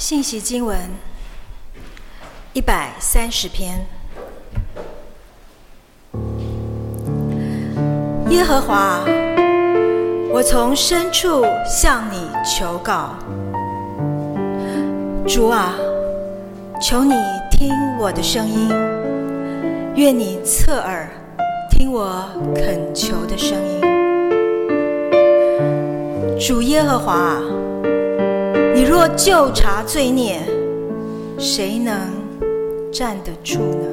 信息经文一百三十篇。耶和华，我从深处向你求告。主啊，求你听我的声音，愿你侧耳听我恳求的声音。主耶和华，若就查罪孽，谁能站得住呢？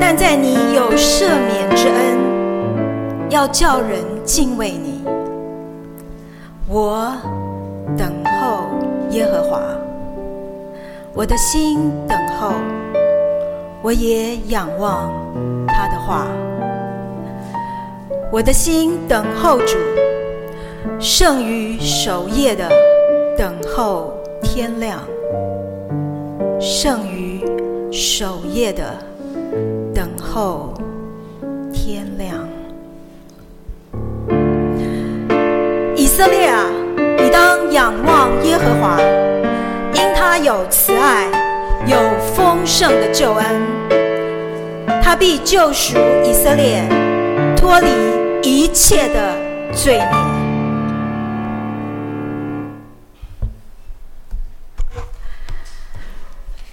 但在你有赦免之恩，要叫人敬畏你。我等候耶和华，我的心等候，我也仰望他的话。我的心等候主，胜于守夜的等候天亮，胜于守夜的等候天亮。以色列啊，你当仰望耶和华，因他有慈爱，有丰盛的救恩，他必救赎以色列，脱离。一切的罪孽。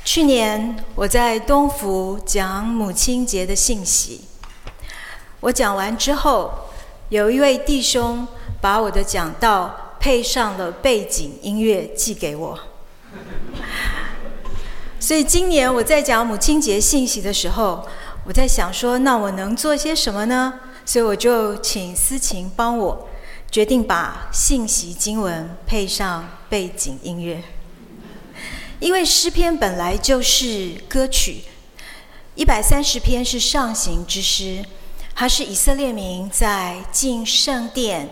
去年我在东福讲母亲节的信息，我讲完之后，有一位弟兄把我的讲道配上了背景音乐寄给我。所以今年我在讲母亲节信息的时候，我在想说，那我能做些什么呢？所以我就请思琴帮我决定把信息经文配上背景音乐，因为诗篇本来就是歌曲，一百三十篇是上行之诗，它是以色列民在进圣殿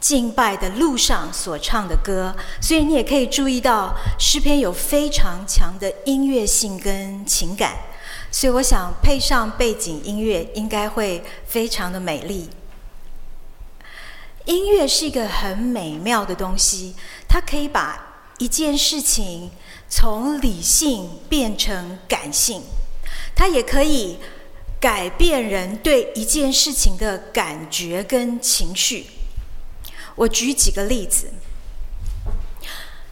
敬拜的路上所唱的歌，所以你也可以注意到诗篇有非常强的音乐性跟情感。所以我想配上背景音乐，应该会非常的美丽。音乐是一个很美妙的东西，它可以把一件事情从理性变成感性，它也可以改变人对一件事情的感觉跟情绪。我举几个例子。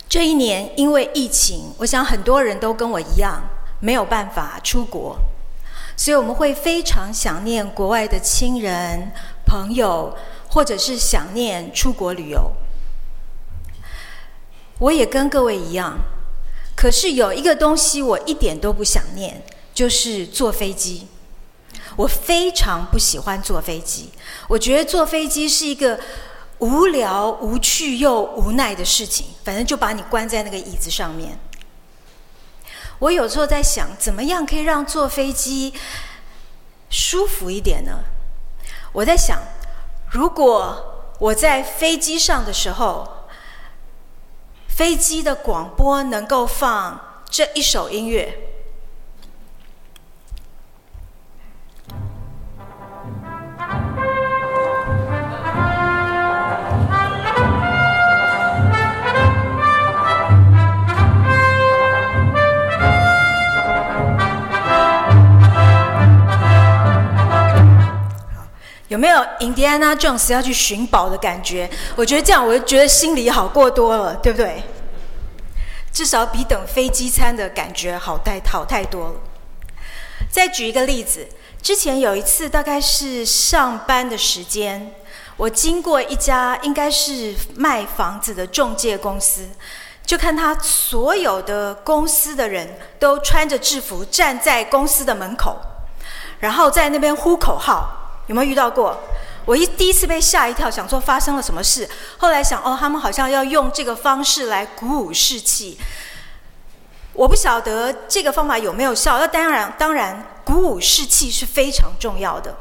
这一年因为疫情，我想很多人都跟我一样。没有办法出国，所以我们会非常想念国外的亲人、朋友，或者是想念出国旅游。我也跟各位一样，可是有一个东西我一点都不想念，就是坐飞机。我非常不喜欢坐飞机，我觉得坐飞机是一个无聊、无趣又无奈的事情，反正就把你关在那个椅子上面。我有时候在想，怎么样可以让坐飞机舒服一点呢？我在想，如果我在飞机上的时候，飞机的广播能够放这一首音乐。有没有印第安纳琼斯要去寻宝的感觉？我觉得这样，我就觉得心里好过多了，对不对？至少比等飞机餐的感觉好太好太多了。再举一个例子，之前有一次，大概是上班的时间，我经过一家应该是卖房子的中介公司，就看他所有的公司的人都穿着制服站在公司的门口，然后在那边呼口号。有没有遇到过？我一第一次被吓一跳，想说发生了什么事。后来想，哦，他们好像要用这个方式来鼓舞士气。我不晓得这个方法有没有效。那当然，当然，鼓舞士气是非常重要的。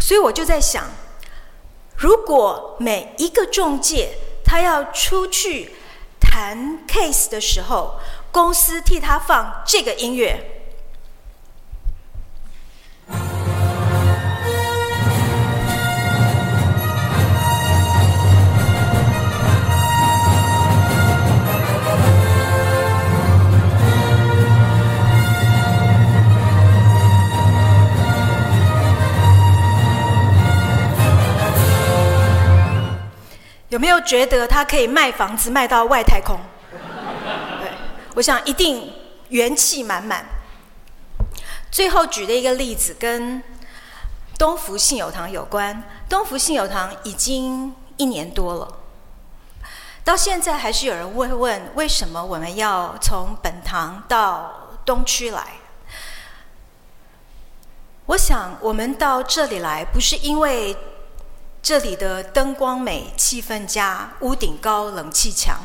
所以我就在想，如果每一个中介他要出去谈 case 的时候，公司替他放这个音乐。有没有觉得他可以卖房子卖到外太空？对，我想一定元气满满。最后举的一个例子跟东福信友堂有关。东福信友堂已经一年多了，到现在还是有人会问，为什么我们要从本堂到东区来？我想，我们到这里来，不是因为这里的灯光美、气氛佳、屋顶高、冷气强。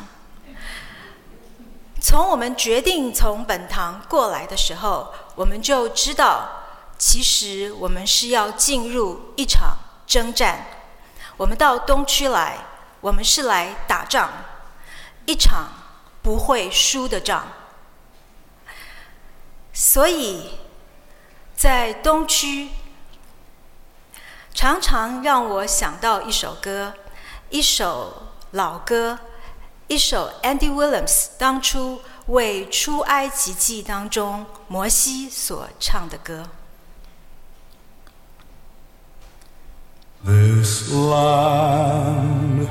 从我们决定从本堂过来的时候，我们就知道，其实我们是要进入一场征战。我们到东区来，我们是来打仗，一场不会输的仗。所以。在东区，常常让我想到一首歌，一首老歌，一首 Andy Williams 当初为出埃及记当中摩西所唱的歌。This land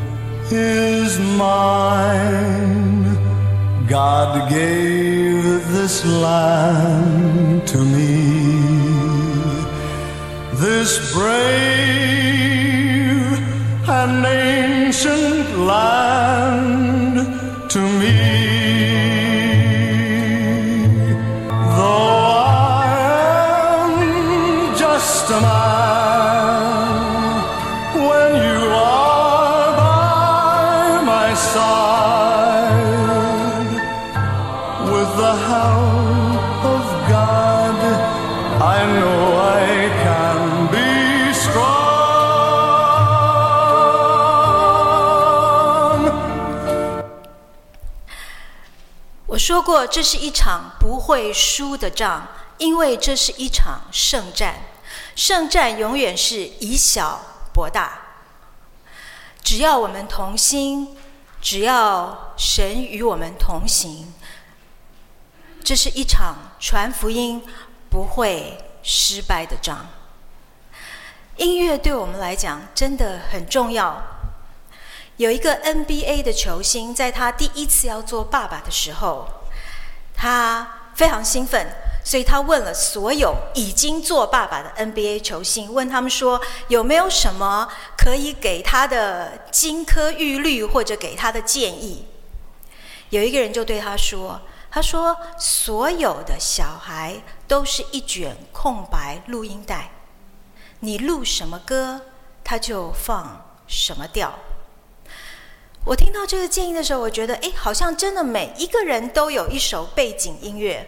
is mine, God gave this land to me. This brave and ancient land to me, 说过，这是一场不会输的仗，因为这是一场圣战。圣战永远是以小博大。只要我们同心，只要神与我们同行，这是一场传福音不会失败的仗。音乐对我们来讲真的很重要。有一个 NBA 的球星，在他第一次要做爸爸的时候，他非常兴奋，所以他问了所有已经做爸爸的 NBA 球星，问他们说有没有什么可以给他的金科玉律，或者给他的建议。有一个人就对他说：“他说所有的小孩都是一卷空白录音带，你录什么歌，他就放什么调。”我听到这个建议的时候，我觉得，哎，好像真的每一个人都有一首背景音乐。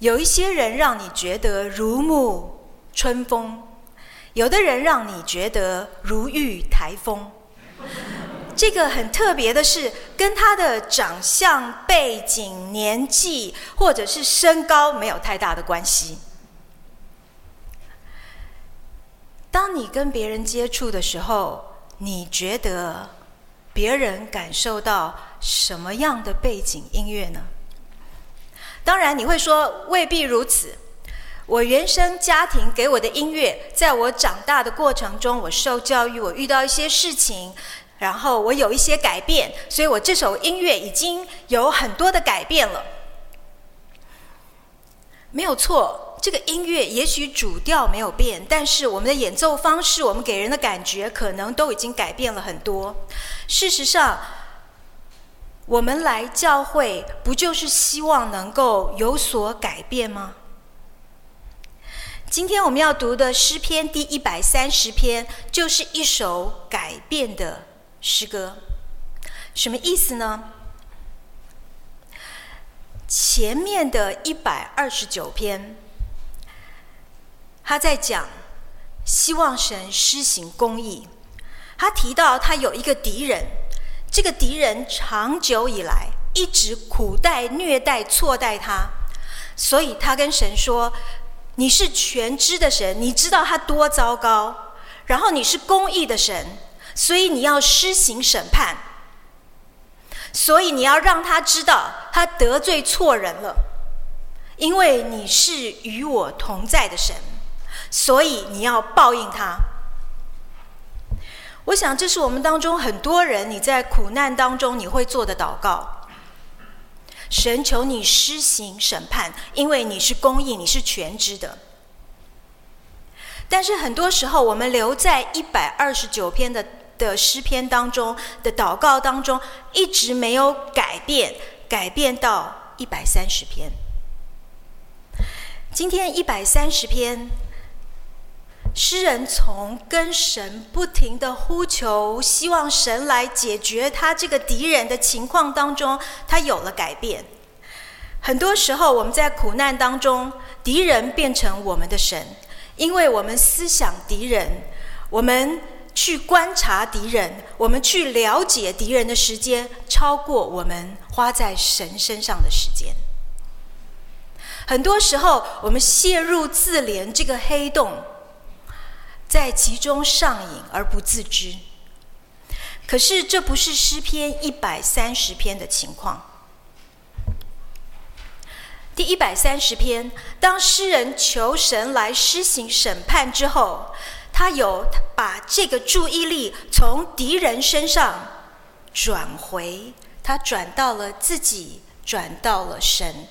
有一些人让你觉得如沐春风，有的人让你觉得如遇台风。这个很特别的是，跟他的长相、背景、年纪或者是身高没有太大的关系。当你跟别人接触的时候，你觉得别人感受到什么样的背景音乐呢？当然，你会说未必如此。我原生家庭给我的音乐，在我长大的过程中，我受教育，我遇到一些事情，然后我有一些改变，所以我这首音乐已经有很多的改变了。没有错。这个音乐也许主调没有变，但是我们的演奏方式，我们给人的感觉可能都已经改变了很多。事实上，我们来教会不就是希望能够有所改变吗？今天我们要读的诗篇第一百三十篇，就是一首改变的诗歌。什么意思呢？前面的一百二十九篇。他在讲，希望神施行公义。他提到他有一个敌人，这个敌人长久以来一直苦待、虐待、错待他，所以他跟神说：“你是全知的神，你知道他多糟糕。然后你是公义的神，所以你要施行审判。所以你要让他知道他得罪错人了，因为你是与我同在的神。”所以你要报应他。我想这是我们当中很多人你在苦难当中你会做的祷告。神求你施行审判，因为你是公义，你是全知的。但是很多时候，我们留在一百二十九篇的的诗篇当中的祷告当中，一直没有改变，改变到一百三十篇。今天一百三十篇。诗人从跟神不停的呼求，希望神来解决他这个敌人的情况当中，他有了改变。很多时候，我们在苦难当中，敌人变成我们的神，因为我们思想敌人，我们去观察敌人，我们去了解敌人的时间，超过我们花在神身上的时间。很多时候，我们陷入自怜这个黑洞。在其中上瘾而不自知，可是这不是诗篇一百三十篇的情况。第一百三十篇，当诗人求神来施行审判之后，他有把这个注意力从敌人身上转回，他转到了自己，转到了神。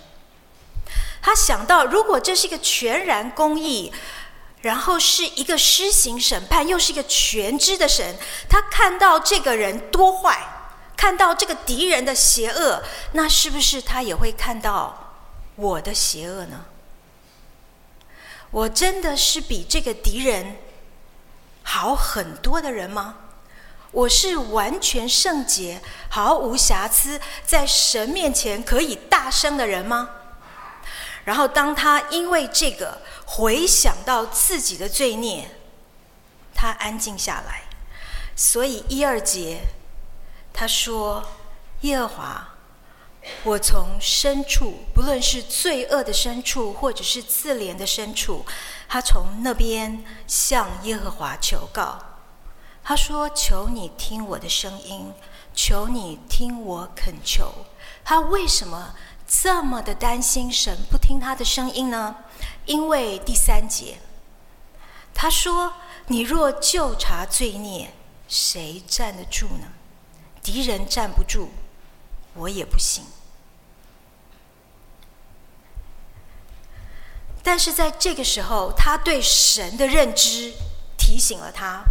他想到，如果这是一个全然公义。然后是一个施行审判，又是一个全知的神。他看到这个人多坏，看到这个敌人的邪恶，那是不是他也会看到我的邪恶呢？我真的是比这个敌人好很多的人吗？我是完全圣洁、毫无瑕疵，在神面前可以大声的人吗？然后当他因为这个。回想到自己的罪孽，他安静下来。所以一二节，他说：“耶和华，我从深处，不论是罪恶的深处，或者是自怜的深处，他从那边向耶和华求告。他说：‘求你听我的声音，求你听我恳求。’他为什么这么的担心神不听他的声音呢？”因为第三节，他说：“你若就查罪孽，谁站得住呢？敌人站不住，我也不行。”但是在这个时候，他对神的认知提醒了他。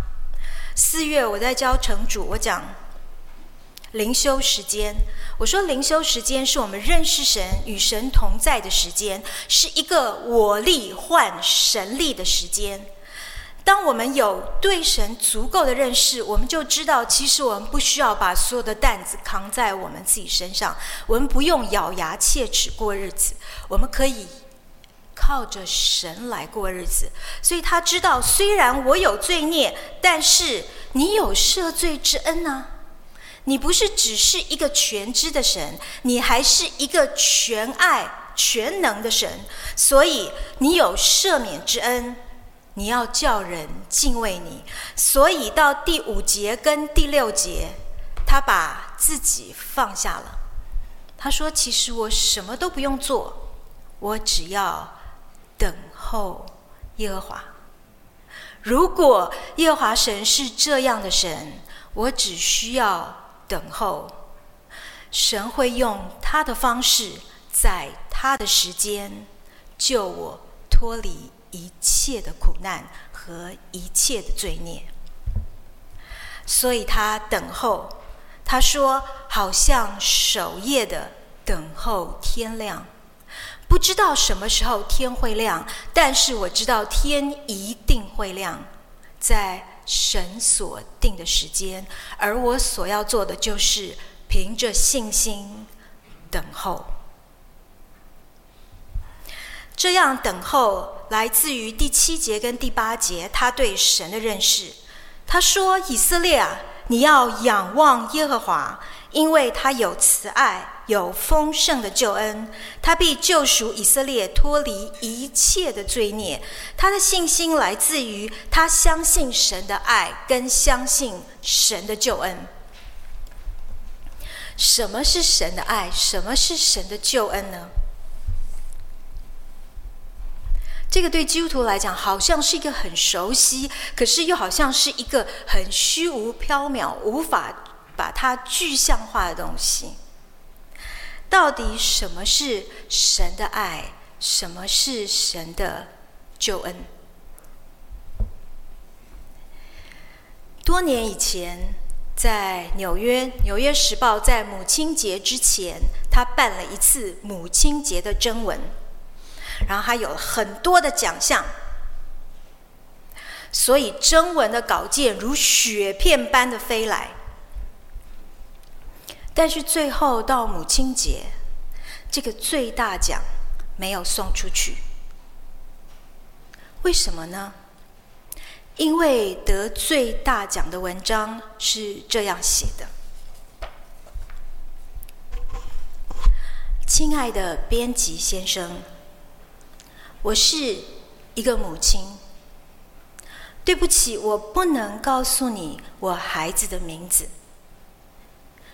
四月我在教城主，我讲。灵修时间，我说灵修时间是我们认识神、与神同在的时间，是一个我力换神力的时间。当我们有对神足够的认识，我们就知道，其实我们不需要把所有的担子扛在我们自己身上，我们不用咬牙切齿过日子，我们可以靠着神来过日子。所以他知道，虽然我有罪孽，但是你有赦罪之恩呢、你不是只是一个全知的神，你还是一个全爱、全能的神，所以你有赦免之恩，你要叫人敬畏你。所以到第五节跟第六节，他把自己放下了。他说：“其实我什么都不用做，我只要等候耶和华。如果耶和华神是这样的神，我只需要。”等候，神会用他的方式，在他的时间救我脱离一切的苦难和一切的罪孽。所以他等候，他说好像守夜的等候天亮，不知道什么时候天会亮，但是我知道天一定会亮，在。神所定的时间，而我所要做的就是凭着信心等候。这样等候来自于第七节跟第八节，他对神的认识。他说：“以色列啊，你要仰望耶和华，因为他有慈爱。”有丰盛的救恩，他必救赎以色列脱离一切的罪孽。他的信心来自于他相信神的爱，跟相信神的救恩。什么是神的爱？什么是神的救恩呢？这个对基督徒来讲，好像是一个很熟悉，可是又好像是一个很虚无缥缈、无法把它具象化的东西。到底什么是神的爱？什么是神的救恩？多年以前，在纽约，《纽约时报》在母亲节之前，他办了一次母亲节的征文。然后还有很多的奖项，所以征文的稿件如雪片般的飞来。但是最后到母亲节，这个最大奖没有送出去。为什么呢？因为得最大奖的文章是这样写的：“亲爱的编辑先生。”我是一个母亲，对不起，我不能告诉你我孩子的名字。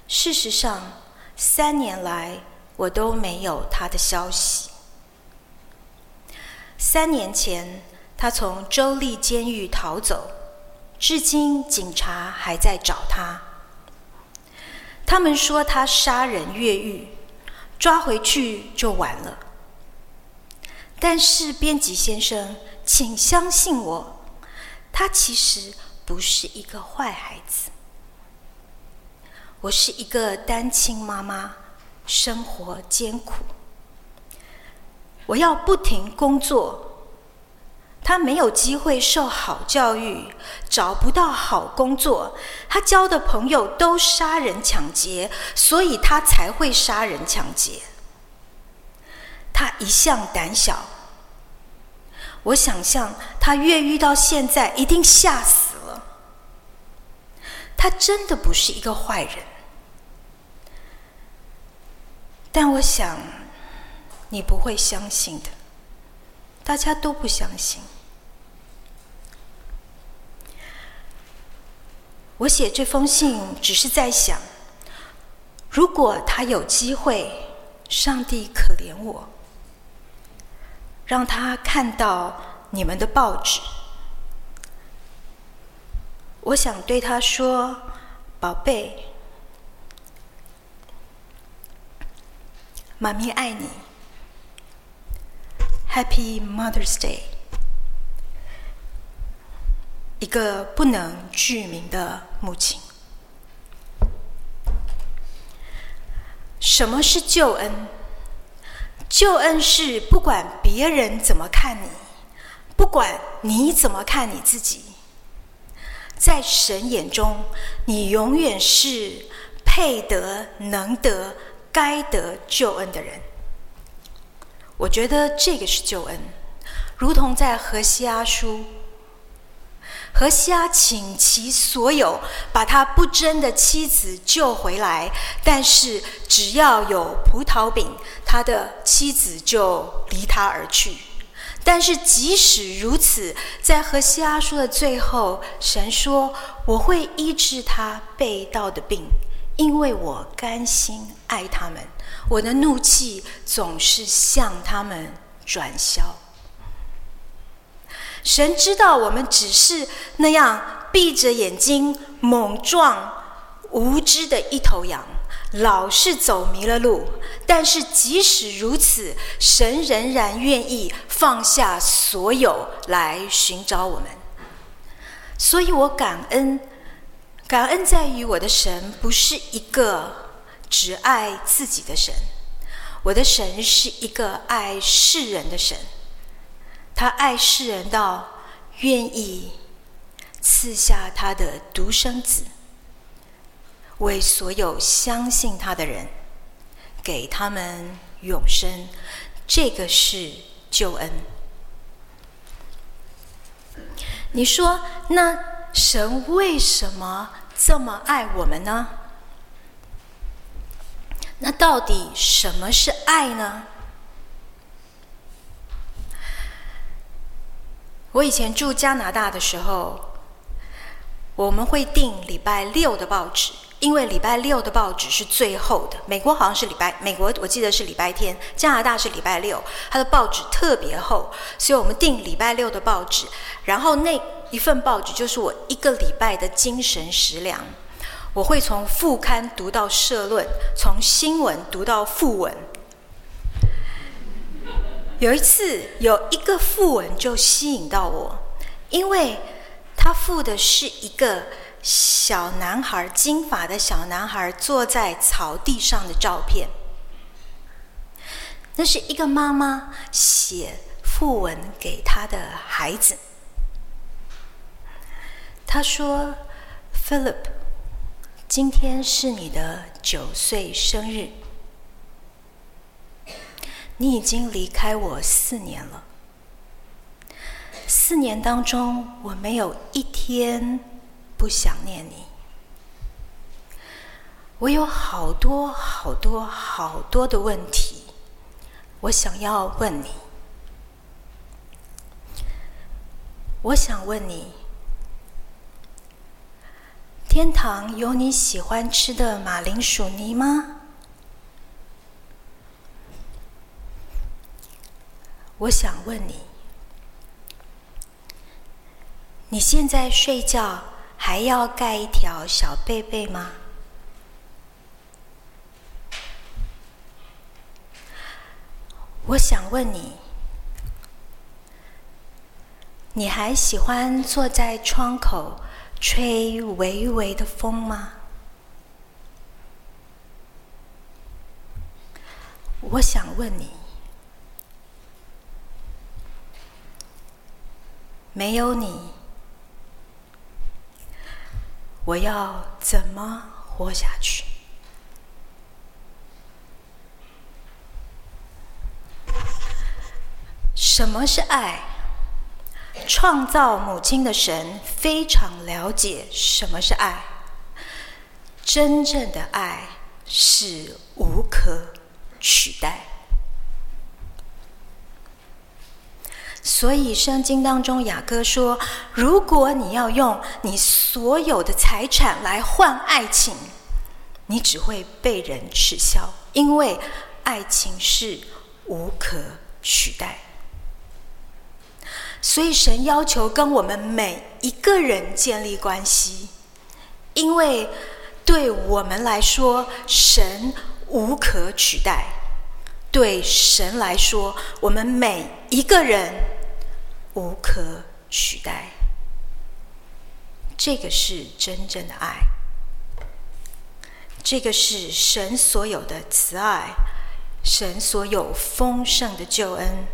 事实上，三年来我都没有他的消息。三年前，他从州立监狱逃走，至今警察还在找他。他们说他杀人越狱，抓回去就完了。但是，编辑先生，请相信我，他其实不是一个坏孩子。我是一个单亲妈妈，生活艰苦，我要不停工作。他没有机会受好教育，找不到好工作，他交的朋友都杀人抢劫，所以他才会杀人抢劫。他一向胆小，我想象他越狱到现在一定吓死了。他真的不是一个坏人，但我想你不会相信的，大家都不相信。我写这封信只是在想，如果他有机会，上帝可怜我。让他看到你们的报纸。我想对他说：“宝贝，妈咪爱你。Happy Mother's Day。”一个不能具名的母亲。什么是救恩？救恩是不管别人怎么看你，不管你怎么看你自己，在神眼中，你永远是配得、能得、该得救恩的人。我觉得这个是救恩，如同在何西阿书。何西阿倾其所有把他不贞的妻子救回来，但是只要有葡萄饼，他的妻子就离他而去。但是即使如此，在何西阿书的最后，神说：“我会医治他背道的病，因为我甘心爱他们，我的怒气总是向他们转消。”神知道我们只是那样闭着眼睛、莽撞、无知的一头羊，老是走迷了路。但是即使如此，神仍然愿意放下所有来寻找我们。所以我感恩，感恩在于我的神不是一个只爱自己的神，我的神是一个爱世人的神。他爱世人到愿意赐下他的独生子，为所有相信他的人，给他们永生。这个是救恩。你说，那神为什么这么爱我们呢？那到底什么是爱呢？我以前住加拿大的时候，我们会订礼拜六的报纸，因为礼拜六的报纸是最后的。美国好像是礼拜，美国我记得是礼拜天，加拿大是礼拜六，它的报纸特别厚，所以我们订礼拜六的报纸。然后那一份报纸就是我一个礼拜的精神食粮。我会从副刊读到社论，从新闻读到副文。有一次，有一个副文就吸引到我，因为他附的是一个小男孩，金发的小男孩坐在草地上的照片。那是一个妈妈写副文给他的孩子。他说：“Philip，今天是你的九岁生日。”你已经离开我四年了，四年当中我没有一天不想念你。我有好多好多好多的问题，我想要问你。我想问你，天堂有你喜欢吃的马铃薯泥吗？我想问你，你现在睡觉还要盖一条小被被吗？我想问你，你还喜欢坐在窗口吹微微的风吗？我想问你。没有你，我要怎么活下去？什么是爱？创造母亲的神非常了解什么是爱。真正的爱是无可取代。所以，圣经当中雅各说：“如果你要用你所有的财产来换爱情，你只会被人耻笑，因为爱情是无可取代。”所以，神要求跟我们每一个人建立关系，因为对我们来说，神无可取代；对神来说，我们每一个人。无可取代，这个是真正的爱，这个是神所有的慈爱，神所有丰盛的救恩，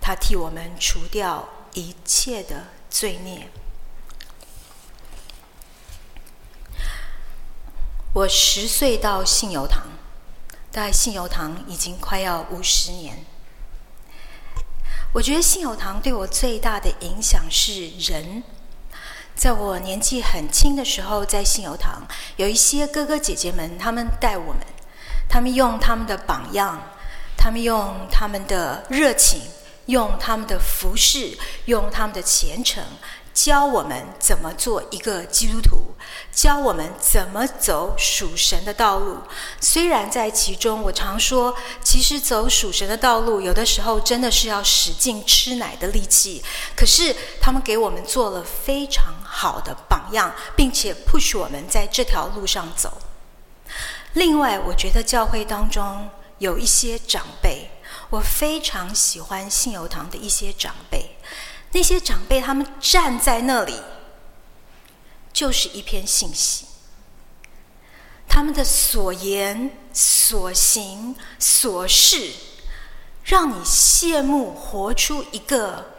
他替我们除掉一切的罪孽。我十岁到信友堂，大概信友堂已经快要五十年。我觉得信友堂对我最大的影响是人。在我年纪很轻的时候，在信友堂有一些哥哥姐姐们，他们带我们，他们用他们的榜样，他们用他们的热情，用他们的服饰，用他们的虔诚。教我们怎么做一个基督徒，教我们怎么走属神的道路。虽然在其中，我常说，其实走属神的道路，有的时候真的是要使劲吃奶的力气。可是他们给我们做了非常好的榜样，并且 push 我们在这条路上走。另外，我觉得教会当中有一些长辈，我非常喜欢信友堂的一些长辈。那些长辈，他们站在那里，就是一篇信息。他们的所言、所行、所事，让你羡慕活出一个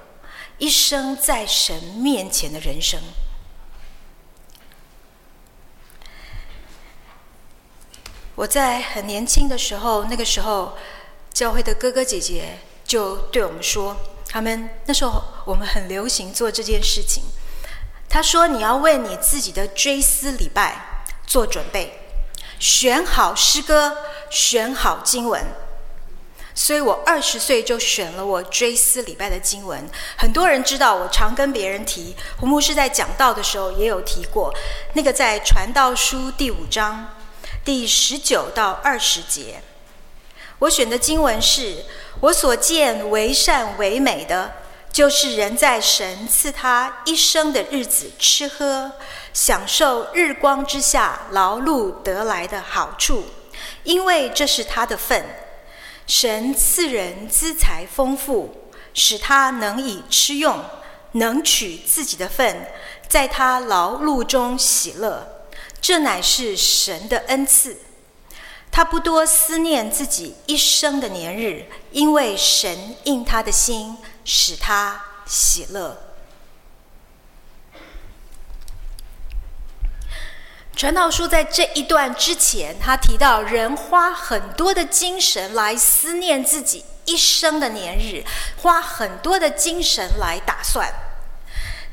一生在神面前的人生。我在很年轻的时候，那个时候，教会的哥哥姐姐就对我们说。他们那时候，我们很流行做这件事情。他说：“你要为你自己的追思礼拜做准备，选好诗歌，选好经文。”所以我二十岁就选了我追思礼拜的经文。很多人知道，我常跟别人提，胡牧师在讲道的时候也有提过，那个在传道书第五章第十九到二十节。我选的经文是：我所见为善为美的，就是人在神赐他一生的日子吃喝，享受日光之下劳碌得来的好处，因为这是他的份。神赐人资财丰富，使他能以吃用，能取自己的份，在他劳碌中喜乐，这乃是神的恩赐。他不多思念自己一生的年日，因为神应他的心，使他喜乐。传道书在这一段之前，他提到人花很多的精神来思念自己一生的年日，花很多的精神来打算。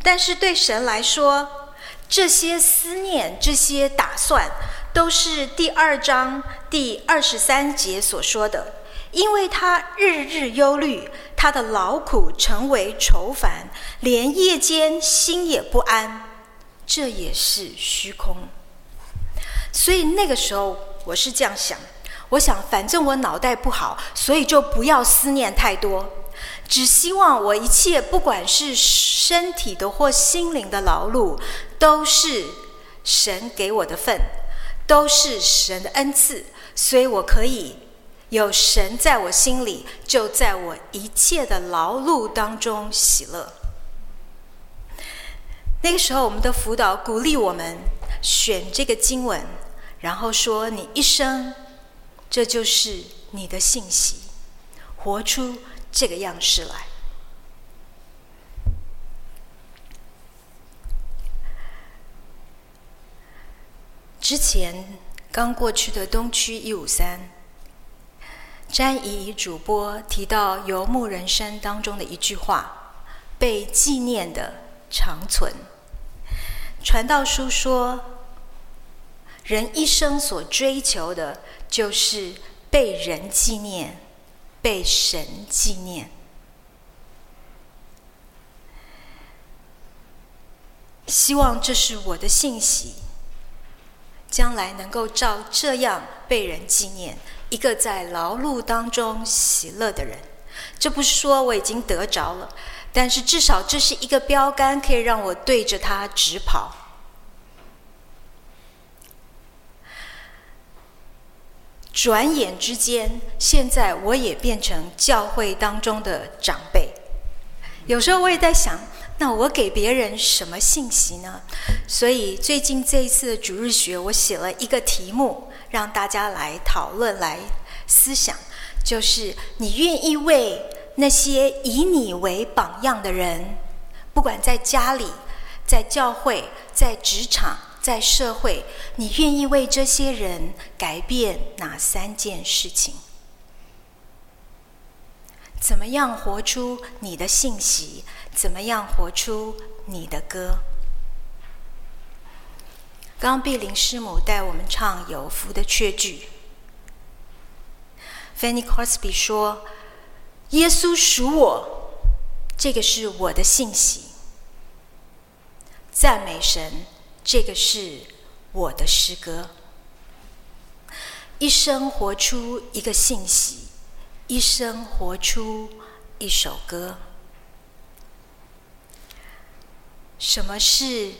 但是对神来说，这些思念、这些打算，都是第二章第二十三节所说的。因为他日日忧虑，他的劳苦成为愁烦，连夜间心也不安，这也是虚空。所以那个时候我是这样想，我想反正我脑袋不好，所以就不要思念太多，只希望我一切不管是身体的或心灵的劳碌，都是神给我的份，都是神的恩赐，所以我可以有神在我心里，就在我一切的劳碌当中喜乐。那个时候我们的辅导鼓励我们选这个经文。然后说：“你一生，这就是你的信息，活出这个样式来。”之前刚过去的东区一五三，詹怡主播提到《游牧人生》当中的一句话：“被纪念的长存。”传道书说。人一生所追求的，就是被人纪念，被神纪念。希望这是我的信息，将来能够照这样被人纪念，一个在劳碌当中喜乐的人。这不是说我已经得着了，但是至少这是一个标杆，可以让我对着它直跑。转眼之间，现在我也变成教会当中的长辈。有时候我也在想，那我给别人什么信息呢？所以最近这一次的主日学，我写了一个题目，让大家来讨论、来思想，就是你愿意为那些以你为榜样的人，不管在家里、在教会、在职场。在社会，你愿意为这些人改变哪三件事情？怎么样活出你的信息？怎么样活出你的歌？刚碧林师母带我们唱《有福的缺句》，Fanny Crosby 说：“耶稣属我，这个是我的信息。”赞美神。这个是我的诗歌，一生活出一个信息，一生活出一首歌。什么是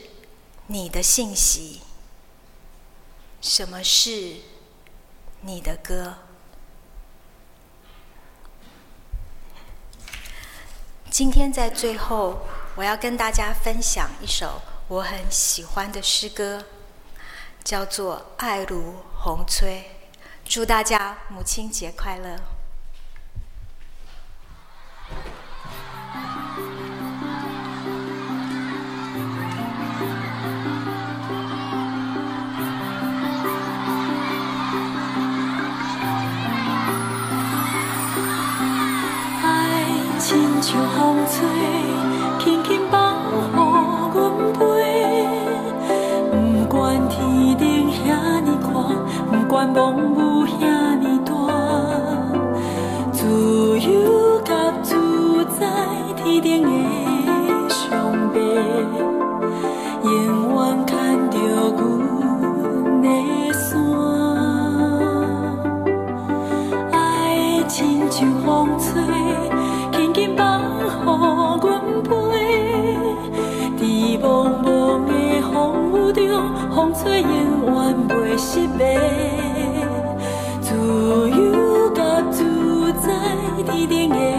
你的信息？什么是你的歌？今天在最后，我要跟大家分享一首。我很喜欢的诗歌，叫做《爱如红吹》。祝大家母亲节快乐！让风吹，轻轻放，予阮飞。不管天顶遐，管风雨大，自由自在，天。失败，自由甲自在，天定的。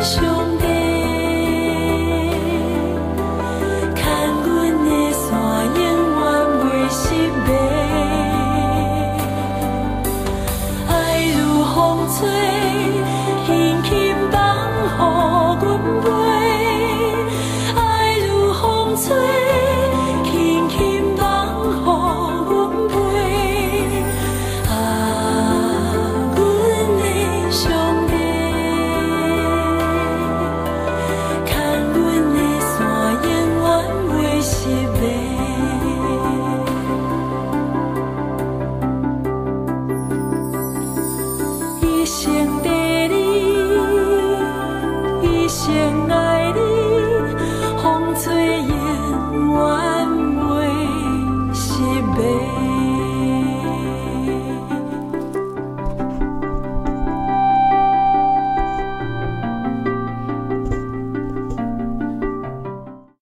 胸